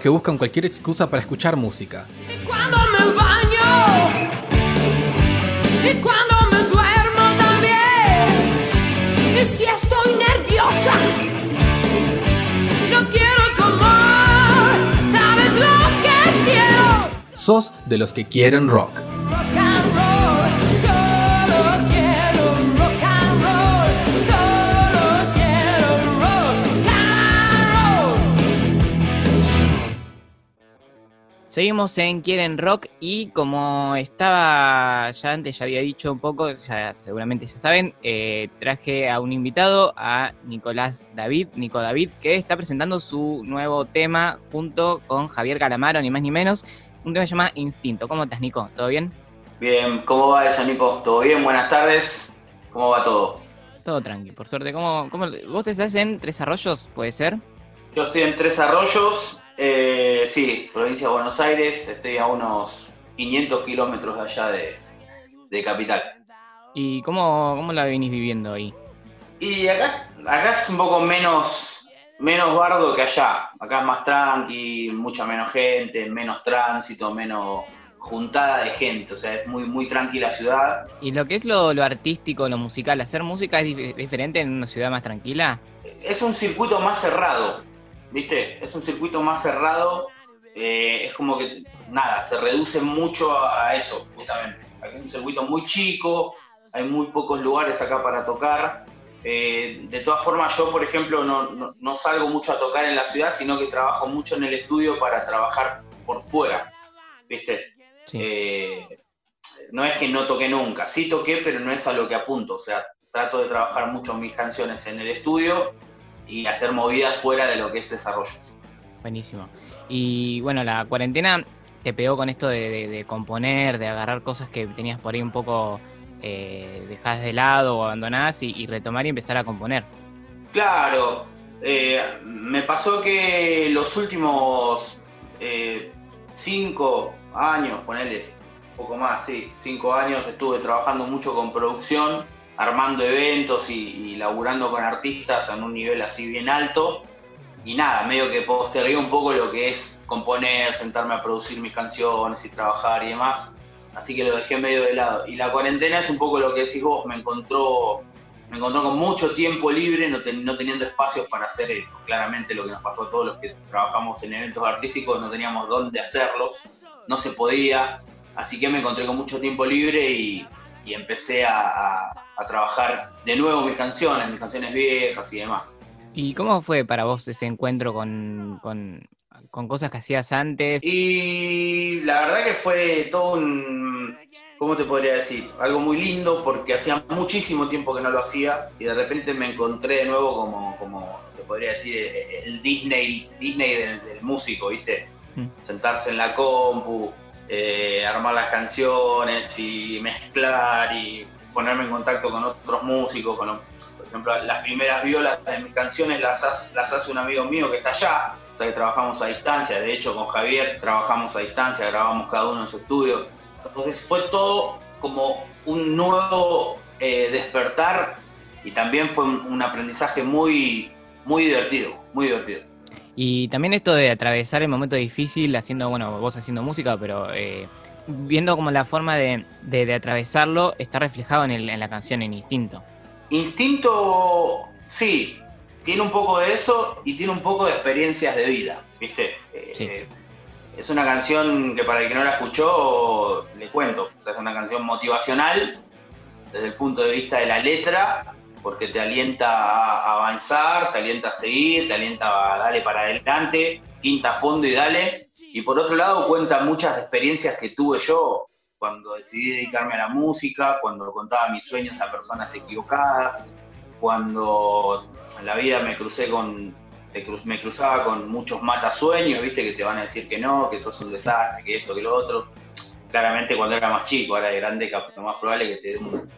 S2: que buscan cualquier excusa para escuchar música.
S10: Cuando me baño y cuando me duermo también. Y si estoy nerviosa, no quiero tomar. ¿Sabes lo que quiero?
S2: Sos de los que quieren rock.
S1: Seguimos en Quieren Rock y como estaba ya antes, ya había dicho un poco, ya seguramente ya saben, eh, traje a un invitado, a Nicolás David, Nico David, que está presentando su nuevo tema junto con Javier Calamaro, ni más ni menos. Un tema que se llama Instinto. ¿Cómo estás, Nico? ¿Todo bien?
S11: Bien, ¿cómo va eso, Nico? ¿Todo bien? Buenas tardes. ¿Cómo va todo?
S1: Todo tranqui, por suerte. ¿Cómo, cómo, ¿Vos estás en Tres Arroyos, puede ser?
S11: Yo estoy en Tres Arroyos, eh, sí, provincia de Buenos Aires. Estoy a unos 500 kilómetros de allá de, de Capital.
S1: ¿Y cómo, cómo la venís viviendo ahí?
S11: Y acá, acá es un poco menos, menos bardo que allá. Acá es más tranqui, mucha menos gente, menos tránsito, menos juntada de gente. O sea, es muy, muy tranquila la ciudad.
S1: ¿Y lo que es lo, lo artístico, lo musical, hacer música es dif- diferente en una ciudad más tranquila?
S11: es un circuito más cerrado, ¿viste? Es un circuito más cerrado. eh, es como que, nada, se reduce mucho a, a eso, justamente. Aquí es un circuito muy chico, hay muy pocos lugares acá para tocar. Eh, de todas formas, yo, por ejemplo, no, no- no salgo mucho a tocar en la ciudad, sino que trabajo mucho en el estudio para trabajar por fuera, ¿viste? Eh, no es que no toqué nunca, sí toqué, pero no es a lo que apunto. O sea, trato de trabajar mucho mis canciones en el estudio y hacer movidas fuera de lo que es desarrollo.
S1: Buenísimo. Y bueno, la cuarentena te pegó con esto de, de- de componer, de agarrar cosas que tenías por ahí un poco eh, dejadas de lado o abandonadas y, y retomar y empezar a componer.
S11: Claro, eh, me pasó que los últimos eh, cinco años, ponele un poco más, sí, cinco años estuve trabajando mucho con producción, armando eventos y, y laburando con artistas en un nivel así bien alto. Y nada, medio que postergué un poco lo que es componer, sentarme a producir mis canciones y trabajar y demás. Así que lo dejé medio de lado. Y la cuarentena es un poco lo que decís vos, me encontró me encontró con mucho tiempo libre, no, ten- no teniendo espacios para hacer eh, claramente lo que nos pasó a todos los que trabajamos en eventos artísticos, no teníamos dónde hacerlos, no se podía, así que me encontré con mucho tiempo libre y, y empecé a, a- a trabajar de nuevo mis canciones, mis canciones viejas y demás.
S1: ¿Y cómo fue para vos ese encuentro con, con, con cosas que hacías antes?
S11: Y la verdad que fue todo un, ¿cómo te podría decir? Algo muy lindo porque hacía muchísimo tiempo que no lo hacía y de repente me encontré de nuevo como, como te podría decir, el, el Disney, Disney del, del músico, ¿viste? Sentarse en la compu, eh, armar las canciones y mezclar y ponerme en contacto con otros músicos, con por ejemplo, las primeras violas de mis canciones las, hace- las hace un amigo mío que está allá, o sea que trabajamos a distancia, de hecho con Javier trabajamos a distancia, grabamos cada uno en su estudio, entonces fue todo como un nuevo eh, despertar y también fue un, un aprendizaje muy, muy divertido, muy divertido.
S1: Y también esto de atravesar el momento difícil haciendo, bueno, vos haciendo música, pero eh, viendo como la forma de, de- de atravesarlo está reflejado en, el- en la canción, en Instinto.
S11: Instinto, sí, tiene un poco de eso y tiene un poco de experiencias de vida, ¿viste? Eh, es una canción que para el que no la escuchó, le cuento, es una canción motivacional desde el punto de vista de la letra, porque te alienta a avanzar, te alienta a seguir, te alienta a darle para adelante, quinta fondo y dale. Y por otro lado cuenta muchas experiencias que tuve yo cuando decidí dedicarme a la música, cuando contaba mis sueños a personas equivocadas, cuando en la vida me crucé con, me cruzaba con muchos matasueños, viste, que te van a decir que no, que sos un desastre, que esto, que lo otro. Claramente cuando era más chico, ahora de grande, lo más probable es que te dé un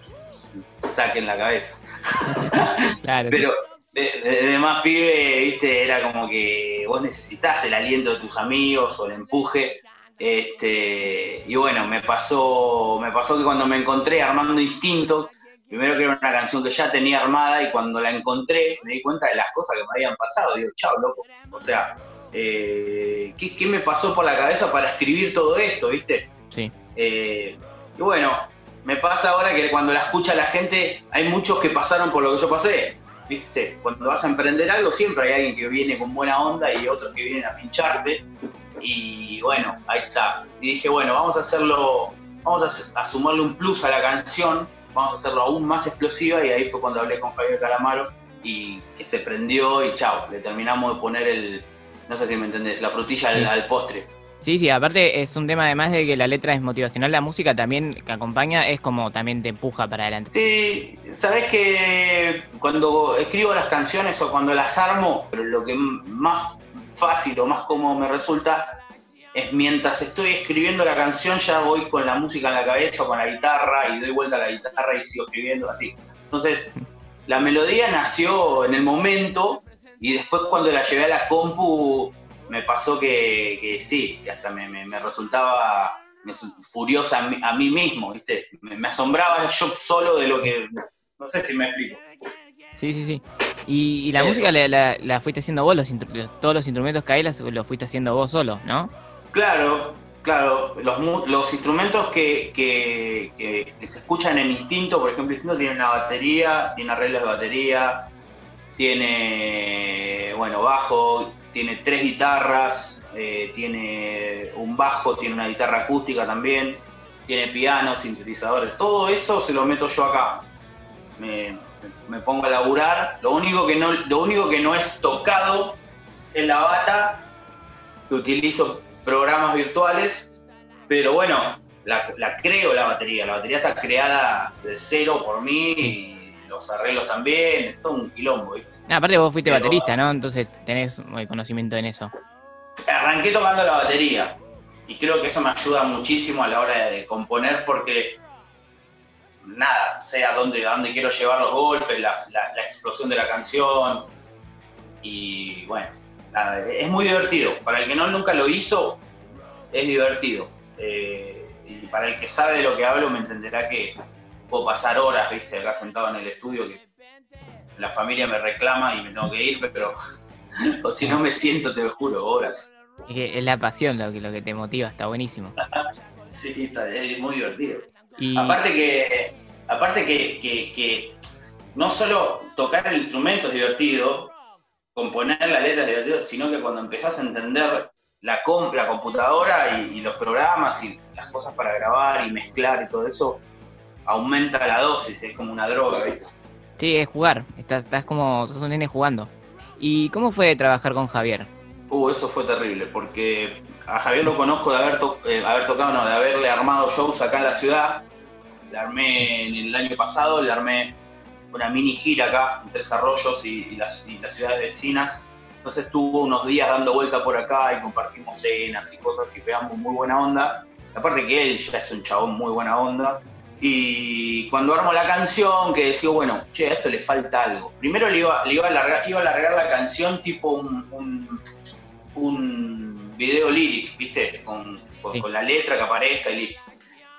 S11: saque en la cabeza. [laughs]
S1: Claro.
S11: Pero de, de- de más pibe, viste, era como que vos necesitas el aliento de tus amigos o el empuje. Este, y bueno, me pasó, me pasó que cuando me encontré armando Instinto, primero que era una canción que ya tenía armada y cuando la encontré me di cuenta de las cosas que me habían pasado. Digo, chao, loco. O sea, eh, ¿qué, qué me pasó por la cabeza para escribir todo esto, viste?
S1: Sí.
S11: Eh, y bueno, me pasa ahora que cuando la escucha la gente, hay muchos que pasaron por lo que yo pasé. ¿Viste? Cuando vas a emprender algo, siempre hay alguien que viene con buena onda y otros que vienen a pincharte. Y bueno, ahí está. Y dije, bueno, vamos a hacerlo, vamos a, sumarle un plus a la canción, vamos a hacerlo aún más explosiva. Y ahí fue cuando hablé con Javier Calamaro y que se prendió y chao, le terminamos de poner el, no sé si me entendés, la frutilla al postre.
S1: Sí, sí, aparte es un tema además de que la letra es motivacional, la música también que acompaña es como también te empuja para adelante.
S11: Sí, sabes que cuando escribo las canciones o cuando las armo, pero lo que más fácil o más cómodo me resulta es mientras estoy escribiendo la canción ya voy con la música en la cabeza o con la guitarra y doy vuelta a la guitarra y sigo escribiendo así. Entonces, la melodía nació en el momento y después cuando la llevé a la compu me pasó que, que sí, que hasta me, me- me resultaba me furiosa a mí, a mí mismo, ¿viste? Me, asombraba yo solo de lo que... No sé si me explico.
S1: Sí, sí, sí. Y, y la
S11: Eso.
S1: música la, la- la fuiste haciendo vos, los, los- todos los instrumentos que hay los fuiste haciendo vos solo, ¿no?
S11: Claro, claro, los, los instrumentos que, que- que- que se escuchan en Instinto, por ejemplo, Instinto tiene una batería, tiene arreglos de batería, tiene, bueno, bajo, tiene tres guitarras, eh, tiene un bajo, tiene una guitarra acústica también, tiene piano, sintetizadores, todo eso se lo meto yo acá. Me, pongo a laburar, lo único que no, lo único que no es tocado es la bata, que utilizo programas virtuales, pero bueno, la, creo la batería, la batería está creada de cero por mí los arreglos también, es todo un quilombo, ¿viste?
S1: Ah, aparte vos fuiste
S11: Pero-
S1: baterista, ¿no? Entonces tenés eh, conocimiento en eso.
S11: Arranqué tocando la batería y creo que eso me ayuda muchísimo a la hora de componer porque nada, sé a dónde, a dónde quiero llevar los golpes, la, la- la explosión de la canción y bueno, nada, es muy divertido. Para el que no nunca lo hizo, es divertido. Eh, y para el que sabe de lo que hablo me entenderá que puedo pasar horas, viste, acá sentado en el estudio que la familia me reclama y me tengo que ir, pero [laughs] o si no me siento, te lo juro, horas.
S1: Es que es la pasión lo que, lo que te motiva, está buenísimo. [laughs]
S11: Sí, está, es muy divertido.
S1: Y
S11: Aparte que, aparte que, que- que no solo tocar el instrumento es divertido, componer la letra es divertido, sino que cuando empezás a entender la, com- la computadora y, y los programas y las cosas para grabar y mezclar y todo eso, aumenta la dosis, es como una droga, ¿viste?
S1: sí, es jugar, estás, estás como, sos un nene jugando. ¿Y cómo fue trabajar con Javier?
S11: Uh, eso fue terrible, porque a Javier lo conozco de haber, to- eh, haber tocado, no, de haberle armado shows acá en la ciudad. Le armé en el año pasado, le armé una mini gira acá en Tres Arroyos y, y las, y las ciudades vecinas. Entonces estuvo unos días dando vuelta por acá y compartimos cenas y cosas y pegamos muy buena onda. Aparte que él ya es un chabón muy buena onda. Y cuando armo la canción, que decía, bueno, che, a esto le falta algo. Primero le iba, le iba, a, largar, iba a largar la canción tipo un, un, un video lyric, ¿viste? Con, con,
S1: Sí.
S11: con la letra que aparezca y listo.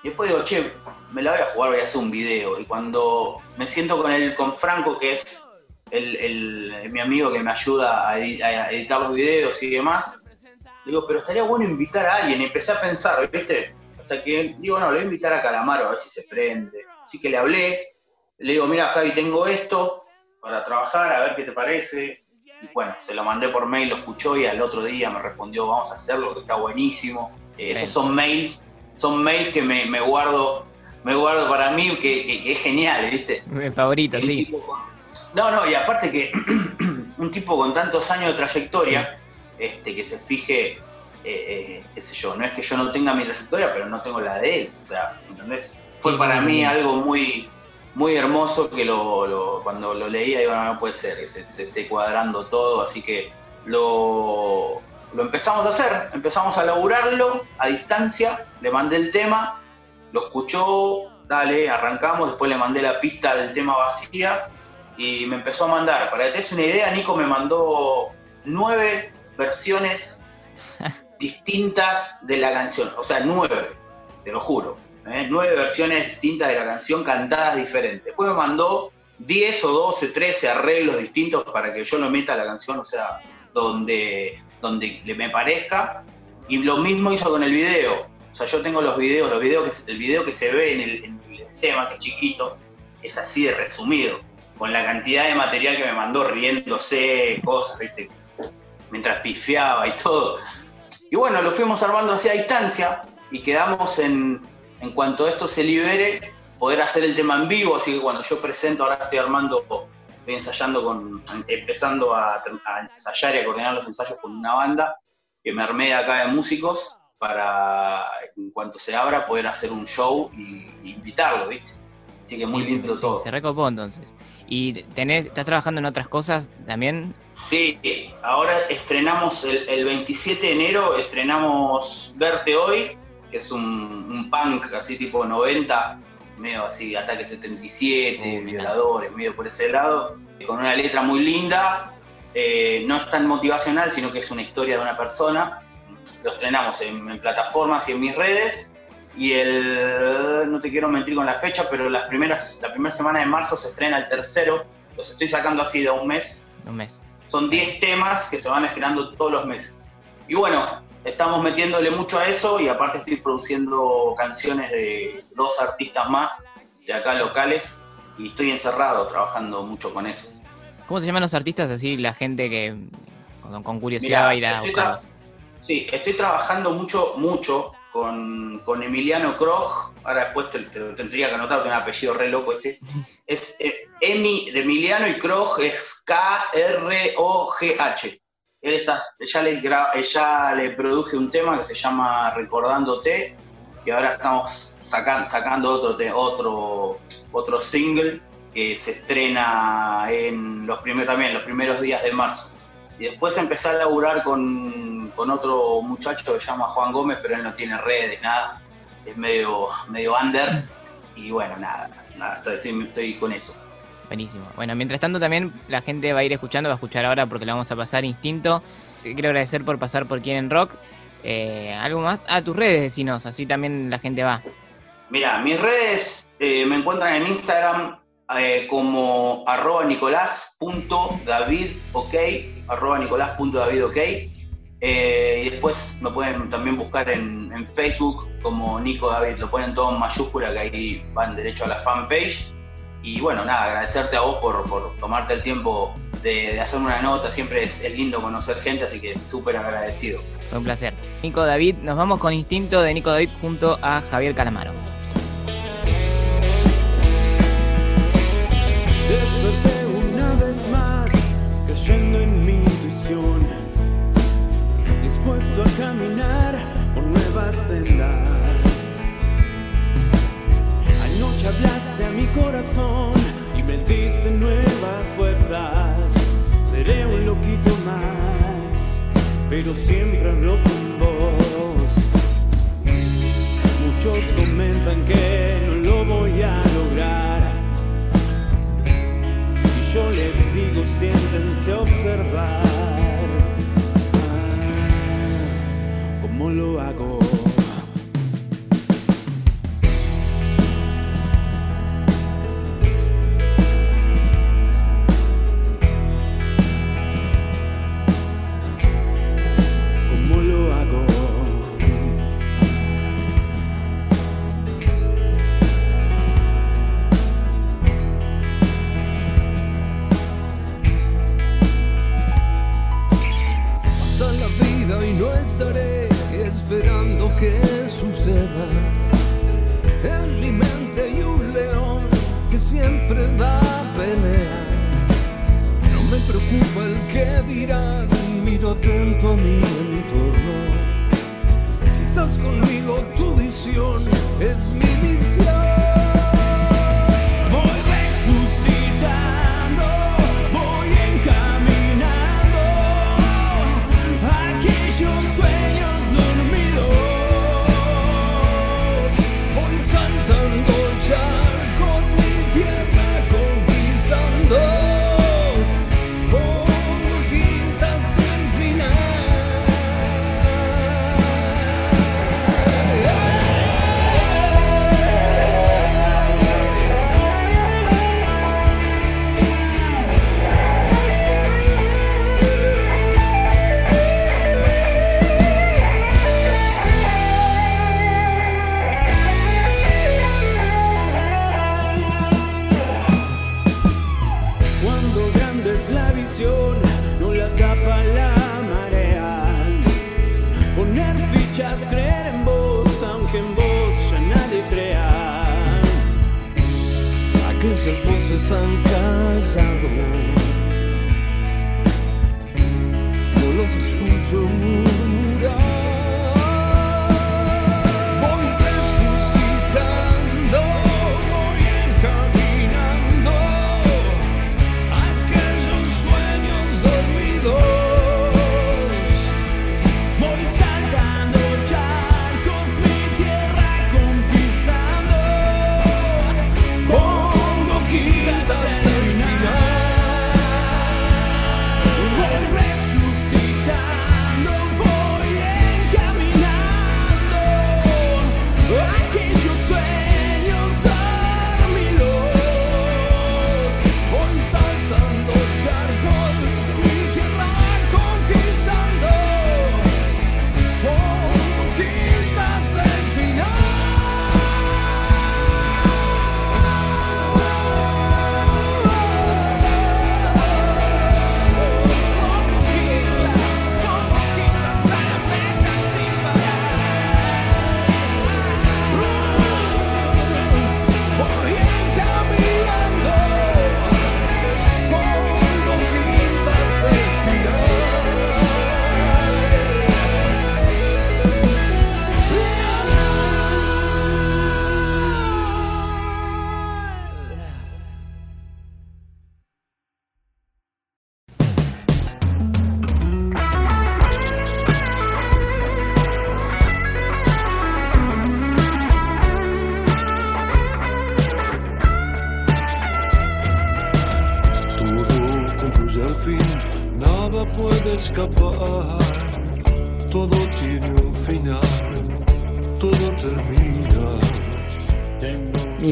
S11: Y después digo, che, me la voy a jugar, voy a hacer un video. Y cuando me siento con el, con Franco, que es el, el- mi amigo que me ayuda a editar los videos y demás, digo, pero estaría bueno invitar a alguien. Y empecé a pensar, ¿viste? Hasta que digo, no, le voy a invitar a Calamaro a ver si se prende. Así que le hablé, le digo, mira Javi, tengo esto para trabajar, a ver qué te parece. Y bueno, se lo mandé por mail, lo escuchó y al otro día me respondió, vamos a hacerlo, que está buenísimo. Eh, esos son mails, son mails que me, me guardo, me guardo para mí, que, que- que es genial, ¿viste?
S1: Mi favorito, sí.
S11: tipo No, no, y aparte que [clears throat] un tipo con tantos años de trayectoria, este, que se fije, eh, eh, qué sé yo, no es que yo no tenga mi trayectoria, pero no tengo la de él, o sea, ¿entendés? Fue para mí algo muy, muy hermoso que lo, lo- cuando lo leía, digo, no, no puede ser que se, se esté cuadrando todo, así que lo, lo empezamos a hacer, empezamos a laburarlo a distancia, le mandé el tema, lo escuchó, dale, arrancamos, después le mandé la pista del tema vacía y me empezó a mandar. Para que te des una idea, Nico me mandó nueve versiones distintas de la canción, o sea, nueve, te lo juro, ¿eh? nueve versiones distintas de la canción cantadas diferentes. Después me mandó 10 o 12, 13 arreglos distintos para que yo lo meta a la canción, o sea, donde, donde me parezca. Y lo mismo hizo con el video. O sea, yo tengo los videos, los videos que, el video que se ve en el, tema, que es chiquito, es así de resumido, con la cantidad de material que me mandó riéndose, cosas. Mientras pifiaba y todo. Y bueno, lo fuimos armando así a distancia y quedamos en, en cuanto esto se libere, poder hacer el tema en vivo. Así que cuando yo presento, ahora estoy armando, estoy ensayando con, empezando a, a ensayar y a coordinar los ensayos con una banda que me armé acá de músicos para, en cuanto se abra, poder hacer un show y, y invitarlo, ¿viste? Así que muy
S1: Sí, sí,
S11: lindo
S1: sí,
S11: todo.
S1: Se recopó entonces. ¿Y tenés, estás trabajando en otras cosas también?
S11: Sí, ahora estrenamos el, el 27 de enero, estrenamos Verte Hoy, que es un, un punk así tipo 90, medio así, ataque 77, violadores, medio por ese lado, con una letra muy linda, eh, no es tan motivacional, sino que es una historia de una persona. Lo estrenamos en, en plataformas y en mis redes. Y el, no te quiero mentir con la fecha, pero las primeras, la primera semana de marzo se estrena el tercero. Los estoy sacando así de un mes.
S1: Un mes.
S11: Son 10 temas que se van estrenando todos los meses. Y bueno, estamos metiéndole mucho a eso y aparte estoy produciendo canciones de dos artistas más de acá locales y estoy encerrado trabajando mucho con eso.
S1: ¿Cómo se llaman los artistas así, la gente que con, con curiosidad
S11: Mirá,
S1: va a ir a buscarlos?
S11: Sí, estoy trabajando mucho, mucho con, con Emiliano Krog. Ahora después te, te tendría que anotar, tiene un apellido re loco este. Es eh, Emi de Emiliano y Krog es K-R-O-G-H. Él está, ya le, ya le produje un tema que se llama Recordándote y ahora estamos sacan- sacando otro, otro, otro single que se estrena en los primeros, también los primeros días de marzo. Y después empecé a laburar con, con otro muchacho que se llama Juan Gómez, pero él no tiene redes, nada. Es medio, medio under. Y bueno, nada, nada estoy, estoy- estoy con eso.
S1: Buenísimo. Bueno, mientras tanto también la gente va a ir escuchando, va a escuchar ahora porque le vamos a pasar instinto. Te quiero agradecer por pasar por Quieren Rock. Eh, ¿Algo más? Ah, tus redes, decinos, así también la gente va.
S11: Mira, mis redes eh, me encuentran en Instagram eh, como arroba nicolás.davidok, arroba nicolás.davidok. Eh, y después me pueden también buscar en, en Facebook como Nico David, lo ponen todo en mayúscula que ahí van derecho a la fanpage. Y bueno, nada, agradecerte a vos por, por tomarte el tiempo de, de hacerme una nota, siempre es, es lindo conocer gente, así que súper agradecido.
S1: Fue un placer. Nico David, nos vamos con instinto de Nico David junto a Javier Calamaro.
S12: Desperté Hablaste a mi corazón y me diste nuevas fuerzas. Seré un loquito más, pero siempre hablo con vos. Muchos comentan que no lo voy a lograr. Y yo les digo, siéntense a observar ah, cómo lo hago.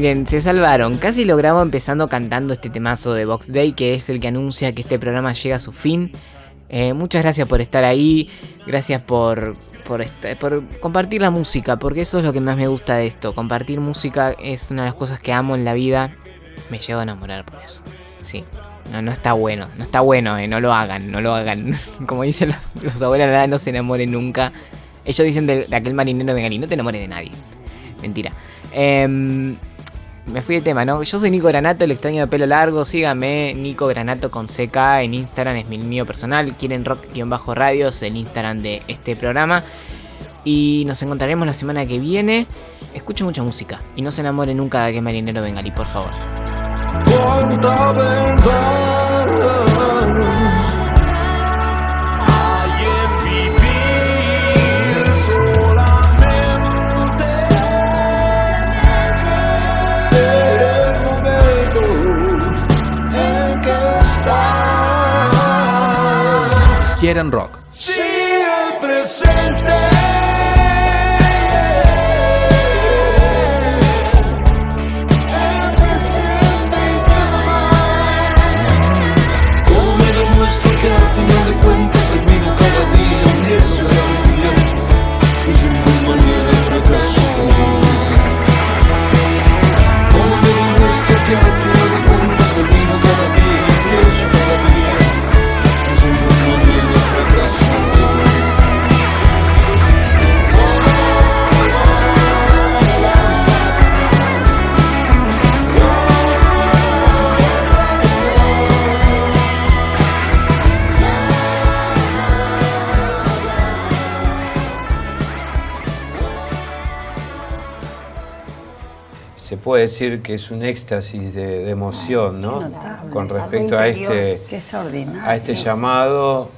S1: Miren, se salvaron. Casi logramos empezando cantando este temazo de Box Day, que es el que anuncia que este programa llega a su fin. Eh, muchas gracias por estar ahí. Gracias por, por, compartir la música, porque eso es lo que más me gusta de esto. Compartir música es una de las cosas que amo en la vida. Me llevo a enamorar por eso. Sí. No, no está bueno, no está bueno, eh, no lo hagan, no lo hagan. [laughs] Como dicen los, los abuelos, nada, no se enamoren nunca. Ellos dicen de, de aquel marinero venganí, no te enamores de nadie. Mentira. Em, me fui de tema, ¿no? Yo soy Nico Granato, el extraño de pelo largo. Síganme, Nico Granato con CK en Instagram, es mi mío personal. Quieren rock-radios, el Instagram de este programa. Y nos encontraremos la semana que viene. Escuchen mucha música y no se enamoren nunca de aquel marinero bengalí, por favor.
S2: Quieren rock.
S9: Presente.
S3: Puede decir que es un éxtasis de, de emoción, ¿no? Con respecto a este, a este llamado